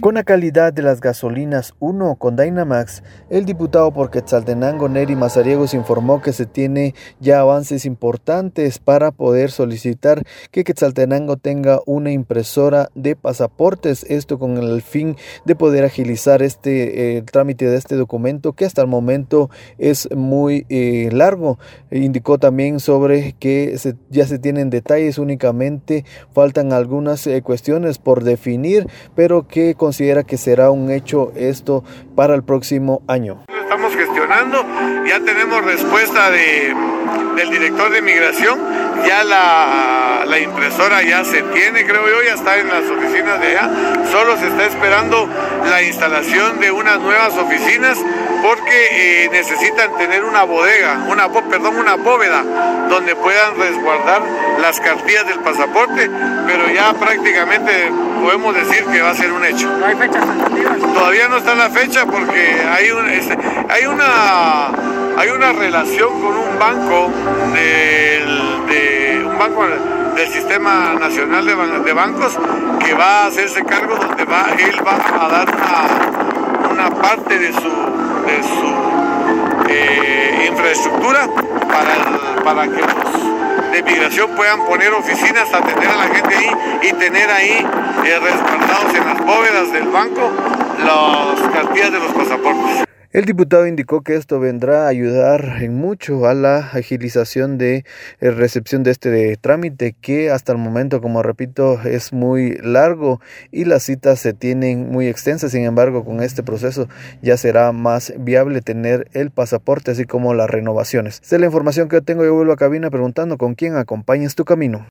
Con la calidad de las gasolinas 1 con Dynamax, el diputado por Quetzaltenango Neri Mazariegos informó que se tiene ya avances importantes para poder solicitar que Quetzaltenango tenga una impresora de pasaportes, esto con el fin de poder agilizar este eh, trámite de este documento que hasta el momento es muy eh, largo. Indicó también sobre que ya se tienen detalles, únicamente faltan algunas eh, cuestiones por definir, pero que con considera que será un hecho esto para el próximo año? Estamos gestionando, ya tenemos respuesta de, del director de migración, ya la, la impresora ya se tiene, creo yo, ya está en las oficinas de allá, solo se está esperando la instalación de unas nuevas oficinas porque eh, necesitan tener una bodega, una, perdón, una bóveda donde puedan resguardar las cartillas del pasaporte, pero ya prácticamente podemos decir que va a ser un hecho. ¿No hay fechas Todavía no está la fecha porque hay, un, este, hay, una, hay una relación con un banco del, de, un banco del Sistema Nacional de, Bancos que va a hacerse cargo donde va, él va a dar una, parte de su de su eh, infraestructura para, que los de migración puedan poner oficinas, atender a la gente ahí y tener ahí eh, resguardados en las bóvedas del banco las cartillas de los pasaportes. El diputado indicó que esto vendrá a ayudar en mucho a la agilización de eh, recepción de este trámite que hasta el momento, como repito, es muy largo y las citas se tienen muy extensas. Sin embargo, con este proceso ya será más viable tener el pasaporte así como las renovaciones. Esta es la información que tengo. Yo vuelvo a cabina preguntando con quién acompañas tu camino.